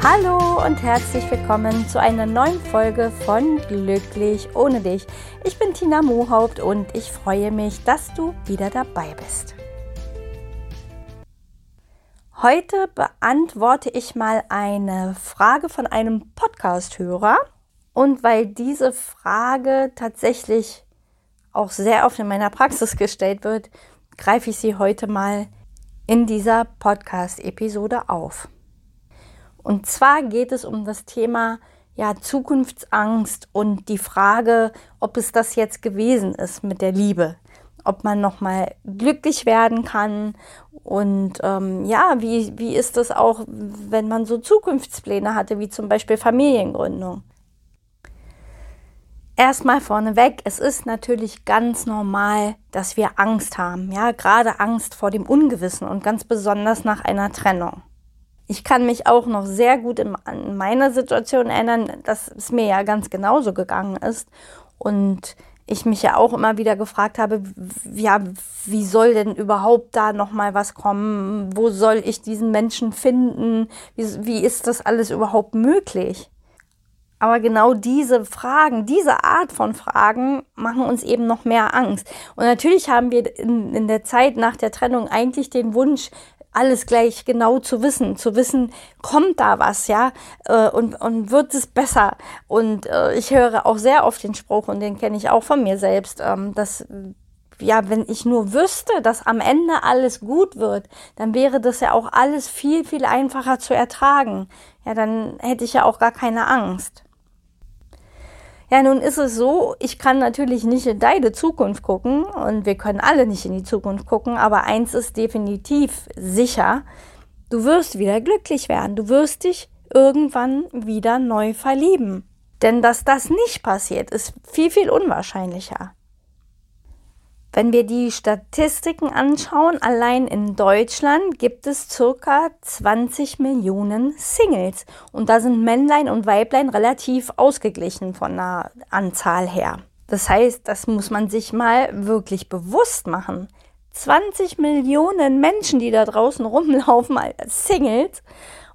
Hallo und herzlich willkommen zu einer neuen Folge von Glücklich ohne dich. Ich bin Tina Mohaupt und ich freue mich, dass du wieder dabei bist. Heute beantworte ich mal eine Frage von einem Podcast-Hörer. Und weil diese Frage tatsächlich auch sehr oft in meiner Praxis gestellt wird, greife ich sie heute mal in dieser Podcast-Episode auf. Und zwar geht es um das Thema ja, Zukunftsangst und die Frage, ob es das jetzt gewesen ist mit der Liebe. Ob man nochmal glücklich werden kann und ähm, ja, wie, wie ist das auch, wenn man so Zukunftspläne hatte, wie zum Beispiel Familiengründung. Erstmal vorneweg, es ist natürlich ganz normal, dass wir Angst haben, ja, gerade Angst vor dem Ungewissen und ganz besonders nach einer Trennung ich kann mich auch noch sehr gut in, an meine Situation erinnern, dass es mir ja ganz genauso gegangen ist. Und ich mich ja auch immer wieder gefragt habe, ja, wie soll denn überhaupt da nochmal was kommen? Wo soll ich diesen Menschen finden? Wie, wie ist das alles überhaupt möglich? Aber genau diese Fragen, diese Art von Fragen machen uns eben noch mehr Angst. Und natürlich haben wir in, in der Zeit nach der Trennung eigentlich den Wunsch, alles gleich genau zu wissen, zu wissen, kommt da was, ja, äh, und, und wird es besser. Und äh, ich höre auch sehr oft den Spruch, und den kenne ich auch von mir selbst, ähm, dass ja, wenn ich nur wüsste, dass am Ende alles gut wird, dann wäre das ja auch alles viel, viel einfacher zu ertragen. Ja, dann hätte ich ja auch gar keine Angst. Ja, nun ist es so, ich kann natürlich nicht in deine Zukunft gucken und wir können alle nicht in die Zukunft gucken, aber eins ist definitiv sicher, du wirst wieder glücklich werden, du wirst dich irgendwann wieder neu verlieben. Denn dass das nicht passiert, ist viel, viel unwahrscheinlicher. Wenn wir die Statistiken anschauen, allein in Deutschland gibt es circa 20 Millionen Singles. Und da sind Männlein und Weiblein relativ ausgeglichen von der Anzahl her. Das heißt, das muss man sich mal wirklich bewusst machen. 20 Millionen Menschen, die da draußen rumlaufen als Singles.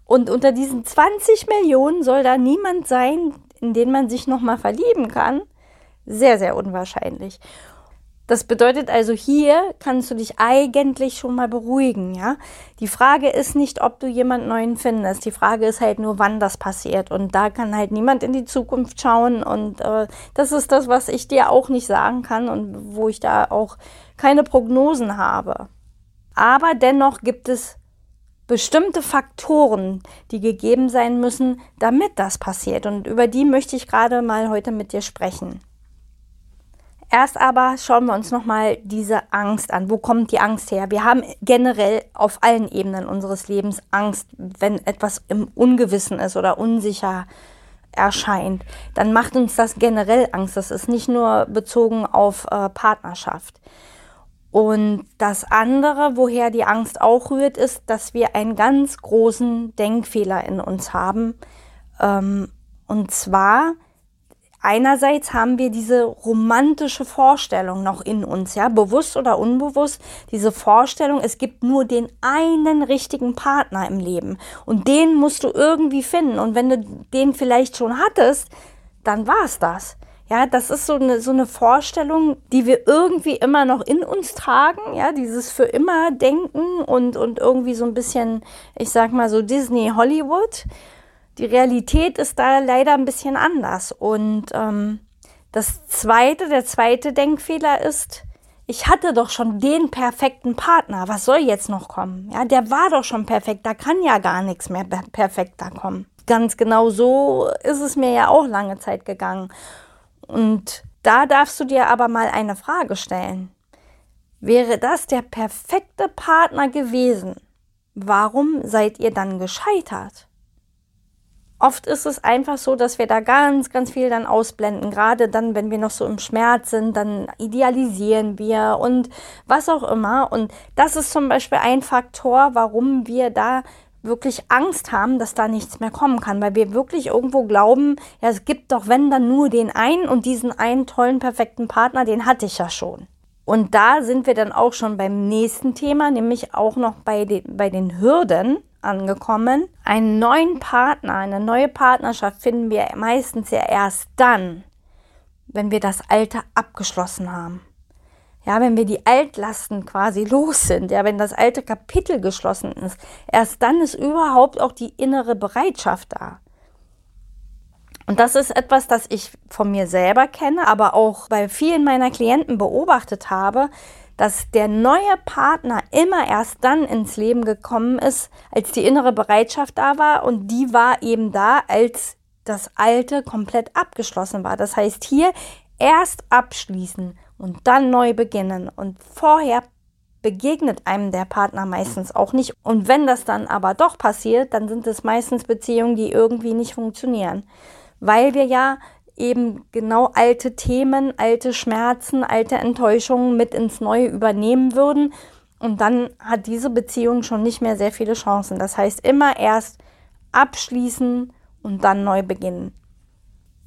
Und unter diesen 20 Millionen soll da niemand sein, in den man sich nochmal verlieben kann. Sehr, sehr unwahrscheinlich. Das bedeutet also, hier kannst du dich eigentlich schon mal beruhigen, ja. Die Frage ist nicht, ob du jemand Neuen findest. Die Frage ist halt nur, wann das passiert. Und da kann halt niemand in die Zukunft schauen. Und äh, das ist das, was ich dir auch nicht sagen kann und wo ich da auch keine Prognosen habe. Aber dennoch gibt es bestimmte Faktoren, die gegeben sein müssen, damit das passiert. Und über die möchte ich gerade mal heute mit dir sprechen. Erst aber schauen wir uns nochmal diese Angst an. Wo kommt die Angst her? Wir haben generell auf allen Ebenen unseres Lebens Angst, wenn etwas im Ungewissen ist oder unsicher erscheint. Dann macht uns das generell Angst. Das ist nicht nur bezogen auf äh, Partnerschaft. Und das andere, woher die Angst auch rührt, ist, dass wir einen ganz großen Denkfehler in uns haben. Ähm, und zwar, einerseits haben wir diese romantische Vorstellung noch in uns, ja, bewusst oder unbewusst, diese Vorstellung, es gibt nur den einen richtigen Partner im Leben und den musst du irgendwie finden und wenn du den vielleicht schon hattest, dann war es das. Ja, das ist so eine, so eine Vorstellung, die wir irgendwie immer noch in uns tragen, ja, dieses für immer Denken und, und irgendwie so ein bisschen, ich sag mal so Disney Hollywood. Die Realität ist da leider ein bisschen anders. Und ähm, das zweite, der zweite Denkfehler ist, ich hatte doch schon den perfekten Partner. Was soll jetzt noch kommen? Ja, der war doch schon perfekt. Da kann ja gar nichts mehr perfekter kommen. Ganz genau so ist es mir ja auch lange Zeit gegangen. Und da darfst du dir aber mal eine Frage stellen. Wäre das der perfekte Partner gewesen? Warum seid ihr dann gescheitert? Oft ist es einfach so, dass wir da ganz, ganz viel dann ausblenden. Gerade dann, wenn wir noch so im Schmerz sind, dann idealisieren wir und was auch immer. Und das ist zum Beispiel ein Faktor, warum wir da wirklich Angst haben, dass da nichts mehr kommen kann, weil wir wirklich irgendwo glauben, ja, es gibt doch, wenn dann nur den einen und diesen einen tollen, perfekten Partner, den hatte ich ja schon. Und da sind wir dann auch schon beim nächsten Thema, nämlich auch noch bei den, bei den Hürden angekommen. Einen neuen Partner, eine neue Partnerschaft finden wir meistens ja erst dann, wenn wir das Alte abgeschlossen haben. Ja, wenn wir die Altlasten quasi los sind, ja, wenn das alte Kapitel geschlossen ist, erst dann ist überhaupt auch die innere Bereitschaft da. Und das ist etwas, das ich von mir selber kenne, aber auch bei vielen meiner Klienten beobachtet habe, dass der neue Partner immer erst dann ins Leben gekommen ist, als die innere Bereitschaft da war und die war eben da, als das alte komplett abgeschlossen war. Das heißt hier erst abschließen und dann neu beginnen und vorher begegnet einem der Partner meistens auch nicht. Und wenn das dann aber doch passiert, dann sind es meistens Beziehungen, die irgendwie nicht funktionieren. Weil wir ja eben genau alte Themen, alte Schmerzen, alte Enttäuschungen mit ins Neue übernehmen würden. Und dann hat diese Beziehung schon nicht mehr sehr viele Chancen. Das heißt, immer erst abschließen und dann neu beginnen.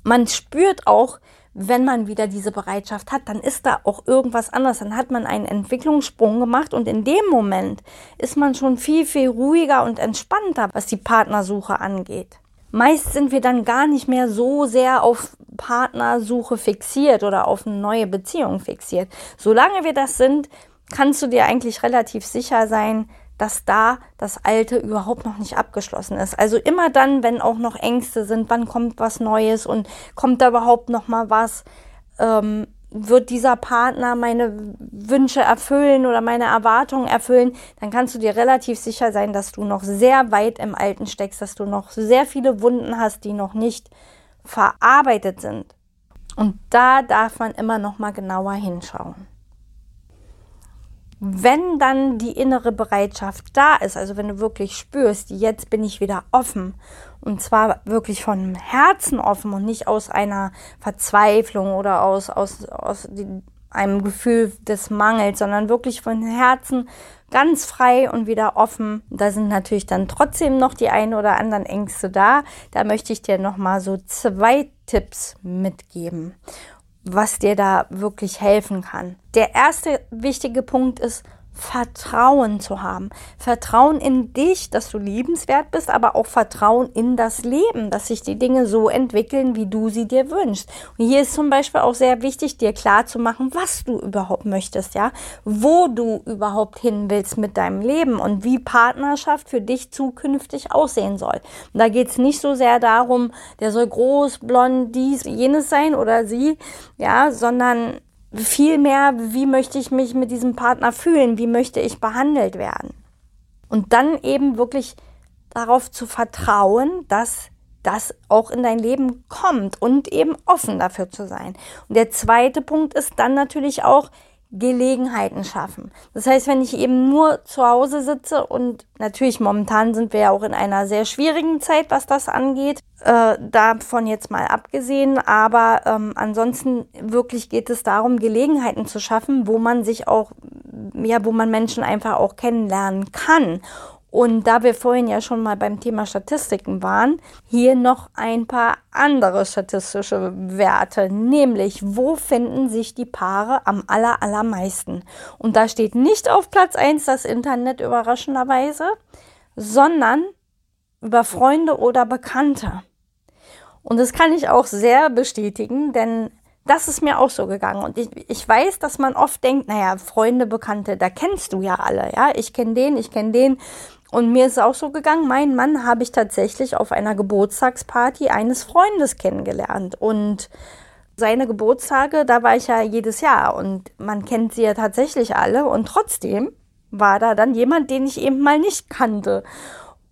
Man spürt auch, wenn man wieder diese Bereitschaft hat, dann ist da auch irgendwas anderes. Dann hat man einen Entwicklungssprung gemacht und in dem Moment ist man schon viel, viel ruhiger und entspannter, was die Partnersuche angeht. Meist sind wir dann gar nicht mehr so sehr auf Partnersuche fixiert oder auf eine neue Beziehung fixiert. Solange wir das sind, kannst du dir eigentlich relativ sicher sein, dass da das Alte überhaupt noch nicht abgeschlossen ist. Also immer dann, wenn auch noch Ängste sind, wann kommt was Neues und kommt da überhaupt noch mal was, ähm, wird dieser Partner meine Wünsche erfüllen oder meine Erwartungen erfüllen, dann kannst du dir relativ sicher sein, dass du noch sehr weit im Alten steckst, dass du noch sehr viele Wunden hast, die noch nicht verarbeitet sind. Und da darf man immer noch mal genauer hinschauen. Wenn dann die innere Bereitschaft da ist, also wenn du wirklich spürst, jetzt bin ich wieder offen und zwar wirklich von Herzen offen und nicht aus einer Verzweiflung oder aus, aus, aus einem Gefühl des Mangels, sondern wirklich von Herzen ganz frei und wieder offen. Da sind natürlich dann trotzdem noch die ein oder anderen Ängste da. Da möchte ich dir noch mal so zwei Tipps mitgeben was dir da wirklich helfen kann. Der erste wichtige Punkt ist, Vertrauen zu haben. Vertrauen in dich, dass du liebenswert bist, aber auch Vertrauen in das Leben, dass sich die Dinge so entwickeln, wie du sie dir wünschst. Und hier ist zum Beispiel auch sehr wichtig, dir klar zu machen, was du überhaupt möchtest, ja, wo du überhaupt hin willst mit deinem Leben und wie Partnerschaft für dich zukünftig aussehen soll. Und da geht es nicht so sehr darum, der soll groß, blond, dies, jenes sein oder sie, ja, sondern Vielmehr, wie möchte ich mich mit diesem Partner fühlen? Wie möchte ich behandelt werden? Und dann eben wirklich darauf zu vertrauen, dass das auch in dein Leben kommt und eben offen dafür zu sein. Und der zweite Punkt ist dann natürlich auch, Gelegenheiten schaffen. Das heißt, wenn ich eben nur zu Hause sitze und natürlich momentan sind wir ja auch in einer sehr schwierigen Zeit, was das angeht, äh, davon jetzt mal abgesehen, aber ähm, ansonsten wirklich geht es darum, Gelegenheiten zu schaffen, wo man sich auch, ja, wo man Menschen einfach auch kennenlernen kann und da wir vorhin ja schon mal beim Thema Statistiken waren, hier noch ein paar andere statistische Werte, nämlich wo finden sich die Paare am aller, allermeisten. Und da steht nicht auf Platz 1 das Internet überraschenderweise, sondern über Freunde oder Bekannte. Und das kann ich auch sehr bestätigen, denn das ist mir auch so gegangen. Und ich, ich weiß, dass man oft denkt, naja, Freunde, Bekannte, da kennst du ja alle, ja. Ich kenne den, ich kenne den. Und mir ist auch so gegangen, mein Mann habe ich tatsächlich auf einer Geburtstagsparty eines Freundes kennengelernt. Und seine Geburtstage, da war ich ja jedes Jahr und man kennt sie ja tatsächlich alle. Und trotzdem war da dann jemand, den ich eben mal nicht kannte.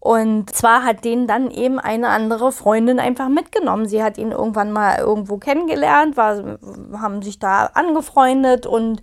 Und zwar hat den dann eben eine andere Freundin einfach mitgenommen. Sie hat ihn irgendwann mal irgendwo kennengelernt, war, haben sich da angefreundet und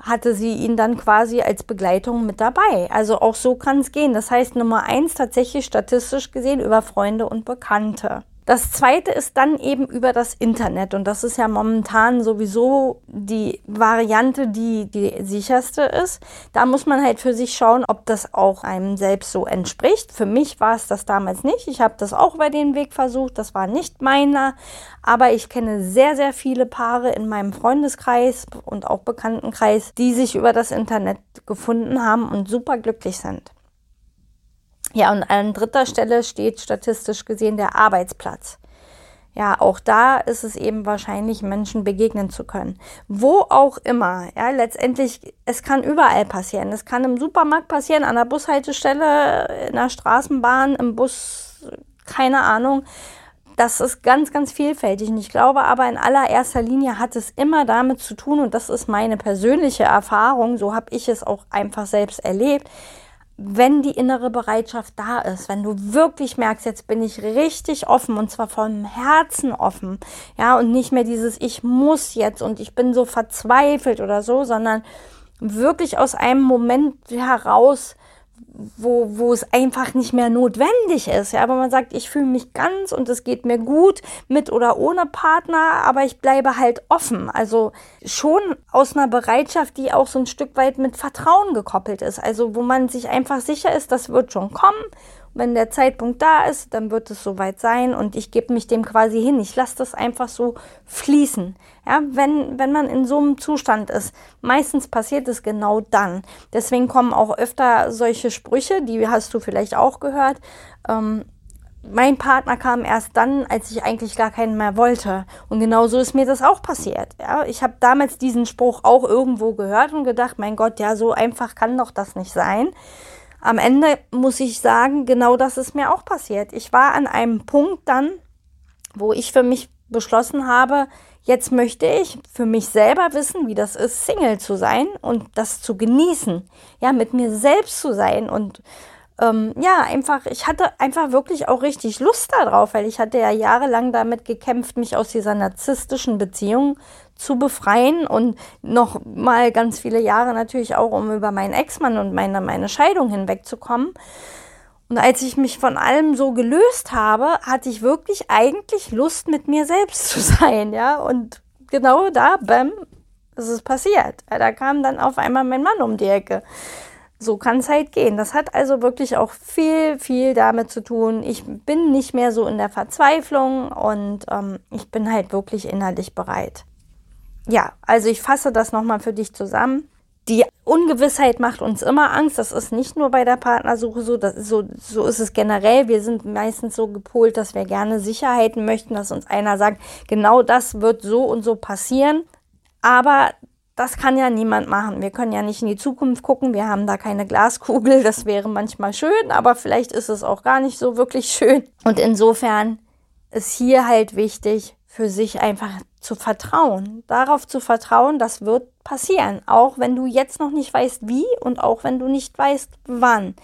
hatte sie ihn dann quasi als Begleitung mit dabei. Also auch so kann es gehen. Das heißt Nummer eins tatsächlich statistisch gesehen über Freunde und Bekannte. Das zweite ist dann eben über das Internet. Und das ist ja momentan sowieso die Variante, die die sicherste ist. Da muss man halt für sich schauen, ob das auch einem selbst so entspricht. Für mich war es das damals nicht. Ich habe das auch über den Weg versucht. Das war nicht meiner. Aber ich kenne sehr, sehr viele Paare in meinem Freundeskreis und auch Bekanntenkreis, die sich über das Internet gefunden haben und super glücklich sind. Ja, und an dritter Stelle steht statistisch gesehen der Arbeitsplatz. Ja, auch da ist es eben wahrscheinlich, Menschen begegnen zu können. Wo auch immer. Ja, letztendlich, es kann überall passieren. Es kann im Supermarkt passieren, an der Bushaltestelle, in der Straßenbahn, im Bus, keine Ahnung. Das ist ganz, ganz vielfältig. Und ich glaube aber in allererster Linie hat es immer damit zu tun, und das ist meine persönliche Erfahrung, so habe ich es auch einfach selbst erlebt, wenn die innere Bereitschaft da ist, wenn du wirklich merkst, jetzt bin ich richtig offen und zwar vom Herzen offen, ja, und nicht mehr dieses ich muss jetzt und ich bin so verzweifelt oder so, sondern wirklich aus einem Moment heraus wo, wo es einfach nicht mehr notwendig ist. Ja, aber man sagt, ich fühle mich ganz und es geht mir gut mit oder ohne Partner, aber ich bleibe halt offen. Also schon aus einer Bereitschaft, die auch so ein Stück weit mit Vertrauen gekoppelt ist. Also wo man sich einfach sicher ist, das wird schon kommen wenn der Zeitpunkt da ist, dann wird es soweit sein und ich gebe mich dem quasi hin. Ich lasse das einfach so fließen. Ja, wenn, wenn man in so einem Zustand ist, meistens passiert es genau dann. Deswegen kommen auch öfter solche Sprüche, die hast du vielleicht auch gehört. Ähm, mein Partner kam erst dann, als ich eigentlich gar keinen mehr wollte. Und genauso ist mir das auch passiert. Ja, ich habe damals diesen Spruch auch irgendwo gehört und gedacht, mein Gott, ja, so einfach kann doch das nicht sein am Ende muss ich sagen, genau das ist mir auch passiert. Ich war an einem Punkt dann, wo ich für mich beschlossen habe, jetzt möchte ich für mich selber wissen, wie das ist, Single zu sein und das zu genießen. Ja, mit mir selbst zu sein und ähm, ja, einfach, ich hatte einfach wirklich auch richtig Lust darauf, weil ich hatte ja jahrelang damit gekämpft, mich aus dieser narzisstischen Beziehung zu befreien und noch mal ganz viele Jahre natürlich auch, um über meinen Ex-Mann und meine, meine Scheidung hinwegzukommen. Und als ich mich von allem so gelöst habe, hatte ich wirklich eigentlich Lust, mit mir selbst zu sein, ja. Und genau da, bam, ist es passiert. Da kam dann auf einmal mein Mann um die Ecke. So kann es halt gehen. Das hat also wirklich auch viel, viel damit zu tun. Ich bin nicht mehr so in der Verzweiflung und ähm, ich bin halt wirklich innerlich bereit ja, also ich fasse das nochmal für dich zusammen. Die Ungewissheit macht uns immer Angst. Das ist nicht nur bei der Partnersuche so, das ist so, so ist es generell. Wir sind meistens so gepolt, dass wir gerne Sicherheiten möchten, dass uns einer sagt, genau das wird so und so passieren. Aber das kann ja niemand machen. Wir können ja nicht in die Zukunft gucken. Wir haben da keine Glaskugel. Das wäre manchmal schön, aber vielleicht ist es auch gar nicht so wirklich schön. Und insofern ist hier halt wichtig, für sich einfach zu vertrauen, darauf zu vertrauen, das wird passieren, auch wenn du jetzt noch nicht weißt wie und auch wenn du nicht weißt wann.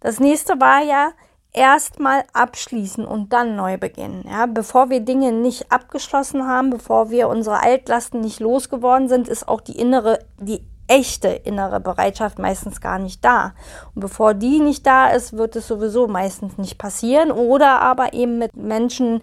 Das nächste war ja erstmal abschließen und dann neu beginnen. Ja, bevor wir Dinge nicht abgeschlossen haben, bevor wir unsere Altlasten nicht losgeworden sind, ist auch die innere, die echte innere Bereitschaft meistens gar nicht da. Und bevor die nicht da ist, wird es sowieso meistens nicht passieren oder aber eben mit Menschen,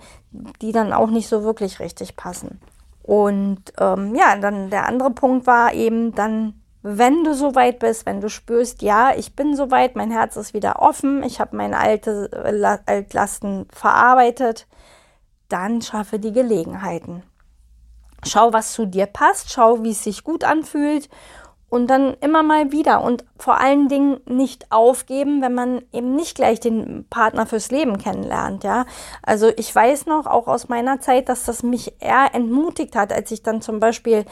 die dann auch nicht so wirklich richtig passen. Und ähm, ja, dann der andere Punkt war eben dann, wenn du so weit bist, wenn du spürst, ja, ich bin so weit, mein Herz ist wieder offen, ich habe meine alte äh, Altlasten verarbeitet, dann schaffe die Gelegenheiten. Schau, was zu dir passt, schau, wie es sich gut anfühlt und dann immer mal wieder und vor allen Dingen nicht aufgeben, wenn man eben nicht gleich den Partner fürs Leben kennenlernt, ja. Also ich weiß noch auch aus meiner Zeit, dass das mich eher entmutigt hat, als ich dann zum Beispiel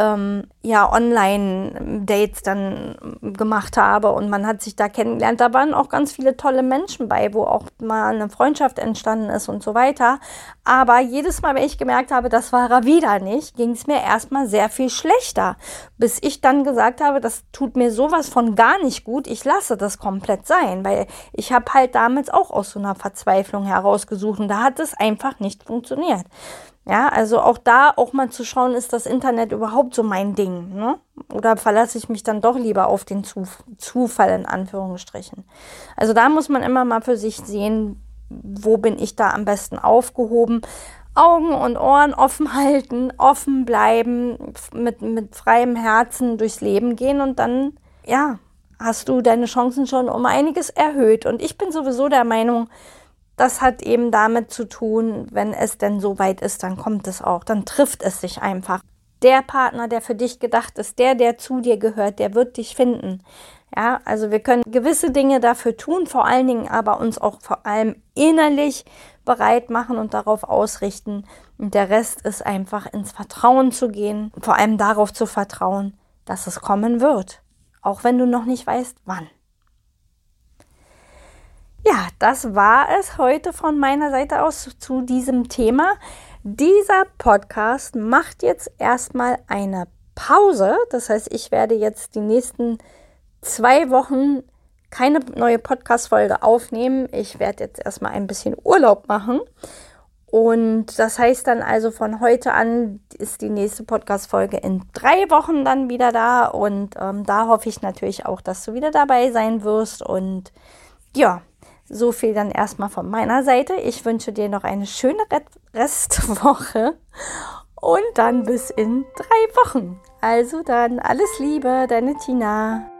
ähm, ja Online-Dates dann gemacht habe und man hat sich da kennengelernt. Da waren auch ganz viele tolle Menschen bei, wo auch mal eine Freundschaft entstanden ist und so weiter. Aber jedes Mal, wenn ich gemerkt habe, das war er wieder nicht, ging es mir erstmal sehr viel schlechter, bis ich dann gesagt habe, das tut mir sowas von gar nicht gut, ich lasse das komplett sein, weil ich habe halt damals auch aus so einer Verzweiflung herausgesucht und da hat es einfach nicht funktioniert. Ja, also auch da auch mal zu schauen, ist das Internet überhaupt so mein Ding, ne? Oder verlasse ich mich dann doch lieber auf den Zuf Zufall in Anführungsstrichen? Also da muss man immer mal für sich sehen, wo bin ich da am besten aufgehoben. Augen und Ohren offen halten, offen bleiben, mit, mit freiem Herzen durchs Leben gehen und dann, ja, hast du deine Chancen schon um einiges erhöht. Und ich bin sowieso der Meinung, das hat eben damit zu tun, wenn es denn so weit ist, dann kommt es auch, dann trifft es sich einfach. Der Partner, der für dich gedacht ist, der, der zu dir gehört, der wird dich finden. Ja, also wir können gewisse Dinge dafür tun, vor allen Dingen aber uns auch vor allem innerlich bereit machen und darauf ausrichten. Und der Rest ist einfach ins Vertrauen zu gehen, vor allem darauf zu vertrauen, dass es kommen wird, auch wenn du noch nicht weißt, wann. Ja, das war es heute von meiner Seite aus zu diesem Thema. Dieser Podcast macht jetzt erstmal eine Pause. Das heißt, ich werde jetzt die nächsten zwei Wochen keine neue Podcast-Folge aufnehmen. Ich werde jetzt erstmal ein bisschen Urlaub machen. Und das heißt dann also von heute an ist die nächste Podcast-Folge in drei Wochen dann wieder da. Und ähm, da hoffe ich natürlich auch, dass du wieder dabei sein wirst. Und ja, so viel dann erstmal von meiner Seite. Ich wünsche dir noch eine schöne Restwoche und dann bis in drei Wochen. Also dann alles Liebe, deine Tina.